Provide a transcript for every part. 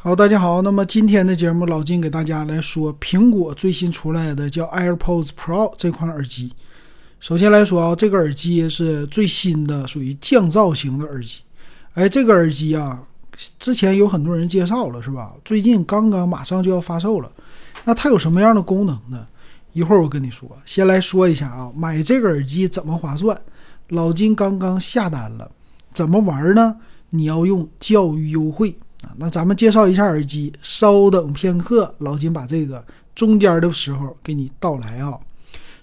好，大家好。那么今天的节目，老金给大家来说苹果最新出来的叫 AirPods Pro 这款耳机。首先来说啊，这个耳机是最新的，属于降噪型的耳机。哎，这个耳机啊，之前有很多人介绍了，是吧？最近刚刚马上就要发售了。那它有什么样的功能呢？一会儿我跟你说。先来说一下啊，买这个耳机怎么划算？老金刚刚下单了，怎么玩呢？你要用教育优惠。啊，那咱们介绍一下耳机。稍等片刻，老金把这个中间的时候给你道来啊。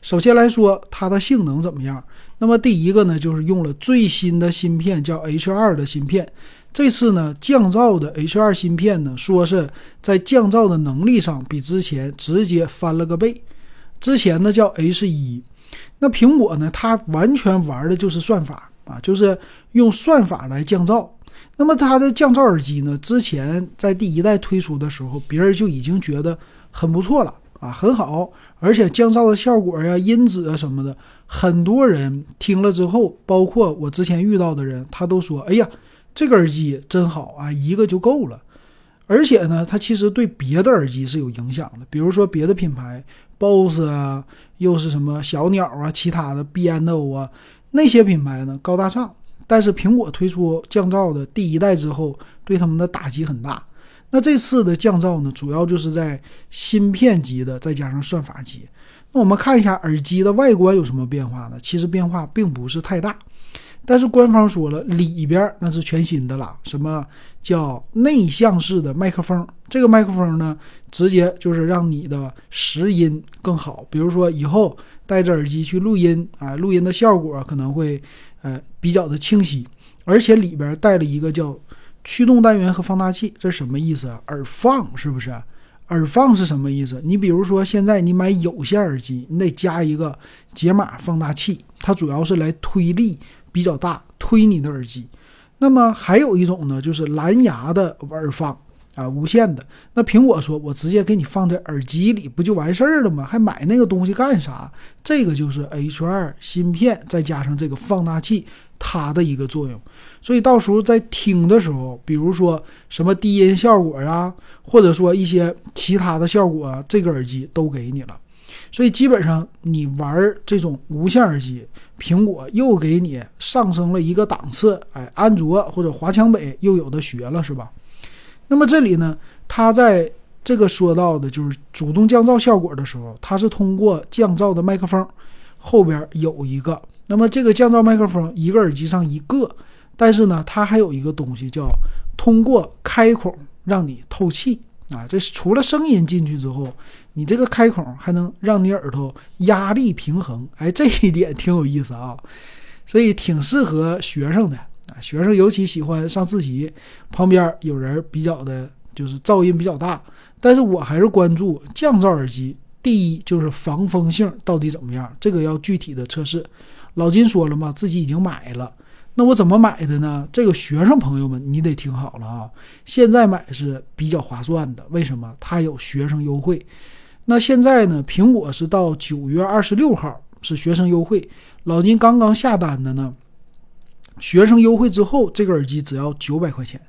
首先来说，它的性能怎么样？那么第一个呢，就是用了最新的芯片，叫 H2 的芯片。这次呢，降噪的 H2 芯片呢，说是在降噪的能力上比之前直接翻了个倍。之前呢叫 H1。那苹果呢，它完全玩的就是算法啊，就是用算法来降噪。那么它的降噪耳机呢？之前在第一代推出的时候，别人就已经觉得很不错了啊，很好，而且降噪的效果呀、音质啊什么的，很多人听了之后，包括我之前遇到的人，他都说：“哎呀，这个耳机真好啊，一个就够了。”而且呢，它其实对别的耳机是有影响的，比如说别的品牌，BOSS 啊，又是什么小鸟啊，其他的 B&O 啊，那些品牌呢，高大上。但是苹果推出降噪的第一代之后，对他们的打击很大。那这次的降噪呢，主要就是在芯片级的，再加上算法级。那我们看一下耳机的外观有什么变化呢？其实变化并不是太大。但是官方说了，里边那是全新的了。什么叫内向式的麦克风？这个麦克风呢，直接就是让你的拾音更好。比如说以后戴着耳机去录音啊，录音的效果可能会呃比较的清晰。而且里边带了一个叫驱动单元和放大器，这是什么意思？耳放是不是？耳放是什么意思？你比如说现在你买有线耳机，你得加一个解码放大器，它主要是来推力。比较大，推你的耳机。那么还有一种呢，就是蓝牙的耳放啊，无线的。那苹果说，我直接给你放在耳机里，不就完事儿了吗？还买那个东西干啥？这个就是 H2 芯片再加上这个放大器，它的一个作用。所以到时候在听的时候，比如说什么低音效果呀，或者说一些其他的效果，这个耳机都给你了。所以基本上你玩这种无线耳机，苹果又给你上升了一个档次。哎，安卓或者华强北又有的学了，是吧？那么这里呢，它在这个说到的就是主动降噪效果的时候，它是通过降噪的麦克风后边有一个。那么这个降噪麦克风一个耳机上一个，但是呢，它还有一个东西叫通过开孔让你透气。啊，这是除了声音进去之后，你这个开孔还能让你耳朵压力平衡，哎，这一点挺有意思啊，所以挺适合学生的啊。学生尤其喜欢上自习，旁边有人比较的，就是噪音比较大。但是我还是关注降噪耳机，第一就是防风性到底怎么样，这个要具体的测试。老金说了嘛，自己已经买了。那我怎么买的呢？这个学生朋友们，你得听好了啊！现在买是比较划算的，为什么？它有学生优惠。那现在呢？苹果是到九月二十六号是学生优惠，老金刚刚下单的呢。学生优惠之后，这个耳机只要九百块钱，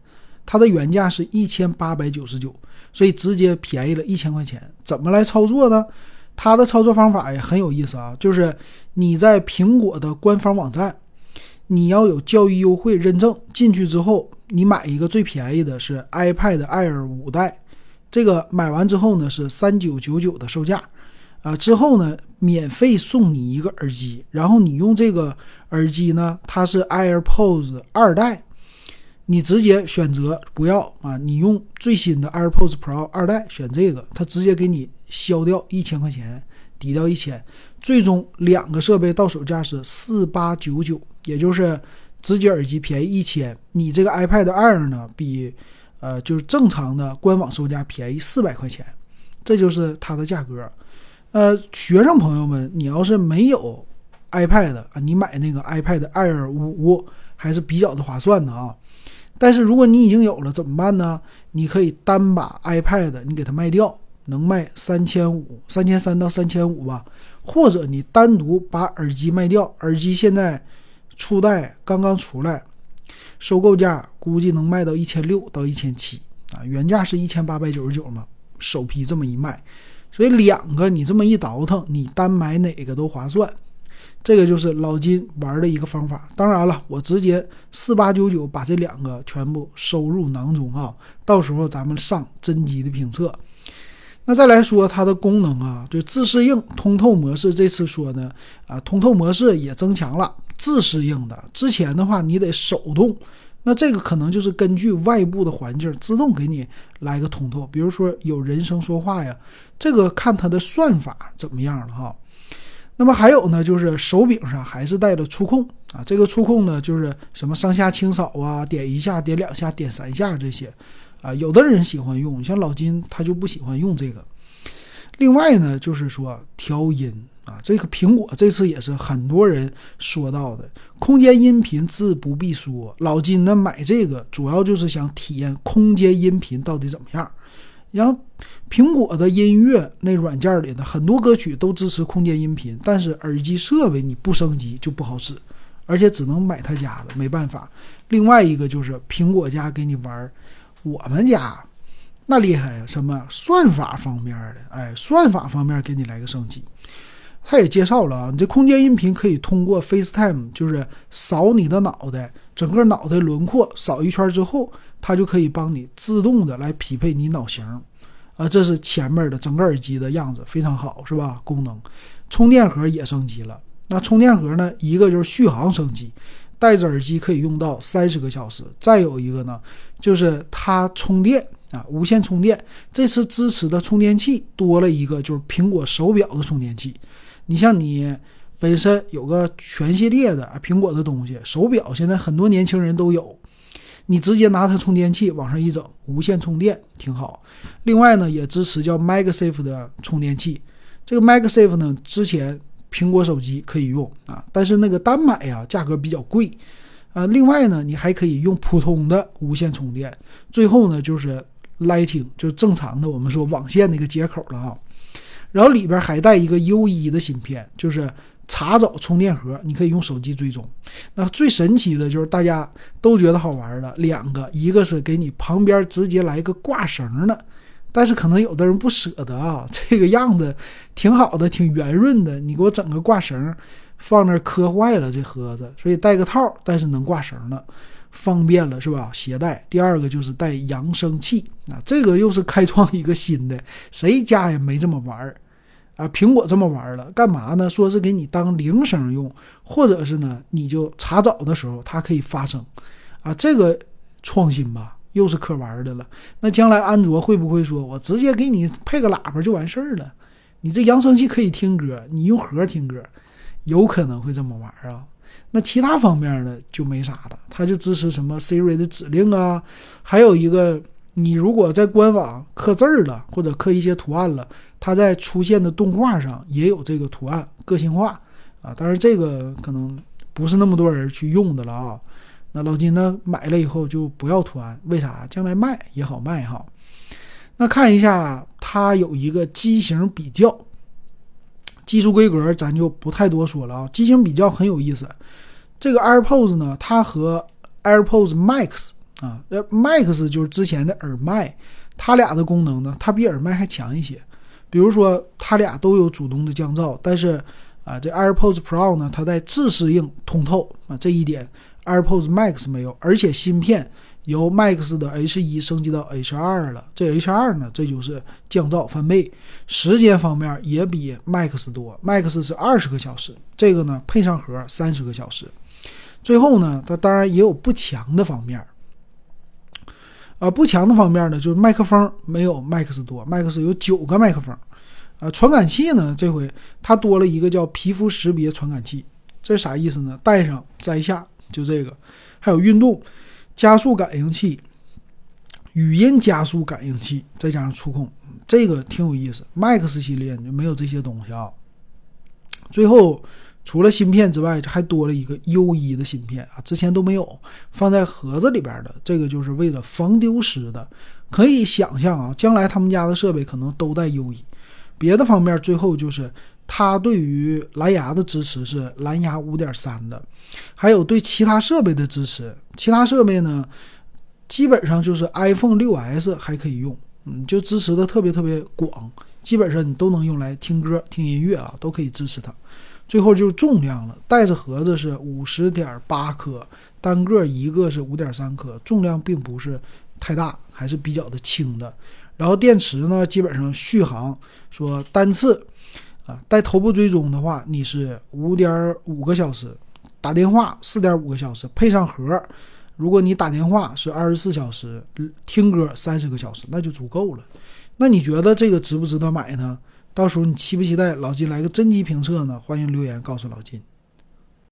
它的原价是一千八百九十九，所以直接便宜了一千块钱。怎么来操作呢？它的操作方法也很有意思啊，就是你在苹果的官方网站。你要有教育优惠认证进去之后，你买一个最便宜的是 iPad Air 五代，这个买完之后呢是三九九九的售价，啊，之后呢免费送你一个耳机，然后你用这个耳机呢，它是 AirPods 二代，你直接选择不要啊，你用最新的 AirPods Pro 二代选这个，它直接给你消掉一千块钱，抵掉一千，最终两个设备到手价是四八九九。也就是直接耳机便宜一千，你这个 iPad Air 呢，比呃就是正常的官网售价便宜四百块钱，这就是它的价格。呃，学生朋友们，你要是没有 iPad 啊，你买那个 iPad Air 五还是比较的划算的啊。但是如果你已经有了怎么办呢？你可以单把 iPad 你给它卖掉，能卖三千五、三千三到三千五吧，或者你单独把耳机卖掉，耳机现在。初代刚刚出来，收购价估计能卖到一千六到一千七啊，原价是一千八百九十九嘛，首批这么一卖，所以两个你这么一倒腾，你单买哪个都划算。这个就是老金玩的一个方法。当然了，我直接四八九九把这两个全部收入囊中啊，到时候咱们上真机的评测。那再来说它的功能啊，就自适应通透模式，这次说呢啊，通透模式也增强了自适应的。之前的话你得手动，那这个可能就是根据外部的环境自动给你来个通透。比如说有人声说话呀，这个看它的算法怎么样了哈。那么还有呢，就是手柄上还是带着触控啊，这个触控呢，就是什么上下清扫啊，点一下、点两下、点三下这些，啊，有的人喜欢用，像老金他就不喜欢用这个。另外呢，就是说调音啊，这个苹果这次也是很多人说到的，空间音频自不必说，老金呢买这个主要就是想体验空间音频到底怎么样。然后，苹果的音乐那软件里的很多歌曲都支持空间音频，但是耳机设备你不升级就不好使，而且只能买他家的，没办法。另外一个就是苹果家给你玩，我们家那厉害呀，什么算法方面的，哎，算法方面给你来个升级。他也介绍了啊，你这空间音频可以通过 FaceTime，就是扫你的脑袋，整个脑袋轮廓扫一圈之后。它就可以帮你自动的来匹配你脑型，啊，这是前面的整个耳机的样子，非常好，是吧？功能，充电盒也升级了。那充电盒呢？一个就是续航升级，戴着耳机可以用到三十个小时。再有一个呢，就是它充电啊，无线充电。这次支持的充电器多了一个，就是苹果手表的充电器。你像你本身有个全系列的啊苹果的东西，手表现在很多年轻人都有。你直接拿它充电器往上一整，无线充电挺好。另外呢，也支持叫 MagSafe 的充电器。这个 MagSafe 呢，之前苹果手机可以用啊，但是那个单买呀，价格比较贵啊。另外呢，你还可以用普通的无线充电。最后呢，就是 Lighting，就正常的我们说网线那个接口了啊。然后里边还带一个 U1 的芯片，就是。查找充电盒，你可以用手机追踪。那最神奇的就是大家都觉得好玩的两个，一个是给你旁边直接来个挂绳的，但是可能有的人不舍得啊，这个样子挺好的，挺圆润的，你给我整个挂绳，放那磕坏了这盒子，所以带个套，但是能挂绳的，方便了是吧？携带。第二个就是带扬声器啊，这个又是开创一个新的，谁家也没这么玩儿。啊，苹果这么玩了，干嘛呢？说是给你当铃声用，或者是呢，你就查找的时候它可以发声，啊，这个创新吧，又是可玩的了。那将来安卓会不会说我直接给你配个喇叭就完事儿了？你这扬声器可以听歌，你用盒听歌，有可能会这么玩啊？那其他方面呢就没啥了，它就支持什么 Siri 的指令啊，还有一个。你如果在官网刻字儿了，或者刻一些图案了，它在出现的动画上也有这个图案，个性化啊。但是这个可能不是那么多人去用的了啊。那老金呢买了以后就不要图案，为啥？将来卖也好卖哈。那看一下它有一个机型比较，技术规格咱就不太多说了啊。机型比较很有意思，这个 AirPods 呢，它和 AirPods Max。啊，呃，Max 就是之前的耳麦，它俩的功能呢，它比耳麦还强一些。比如说，它俩都有主动的降噪，但是啊，这 AirPods Pro 呢，它在自适应通透啊，这一点 AirPods Max 没有。而且芯片由 Max 的 H1 升级到 H2 了，这 H2 呢，这就是降噪翻倍。时间方面也比 Max 多，Max 是二十个小时，这个呢配上盒三十个小时。最后呢，它当然也有不强的方面。啊，不强的方面呢，就是麦克风没有 Max 多，Max 有九个麦克风。啊，传感器呢，这回它多了一个叫皮肤识别传感器，这是啥意思呢？戴上摘下就这个，还有运动加速感应器、语音加速感应器，再加上触控，这个挺有意思。Max 系列就没有这些东西啊。最后。除了芯片之外，还多了一个 U1 的芯片啊，之前都没有放在盒子里边的。这个就是为了防丢失的。可以想象啊，将来他们家的设备可能都带 U1。别的方面，最后就是它对于蓝牙的支持是蓝牙5.3的，还有对其他设备的支持。其他设备呢，基本上就是 iPhone 6s 还可以用，嗯，就支持的特别特别广，基本上你都能用来听歌、听音乐啊，都可以支持它。最后就是重量了，带着盒子是五十点八克，单个一个是五点三克，重量并不是太大，还是比较的轻的。然后电池呢，基本上续航说单次啊带头部追踪的话，你是五点五个小时，打电话四点五个小时，配上盒，如果你打电话是二十四小时，听歌三十个小时，那就足够了。那你觉得这个值不值得买呢？到时候你期不期待老金来个真机评测呢？欢迎留言告诉老金。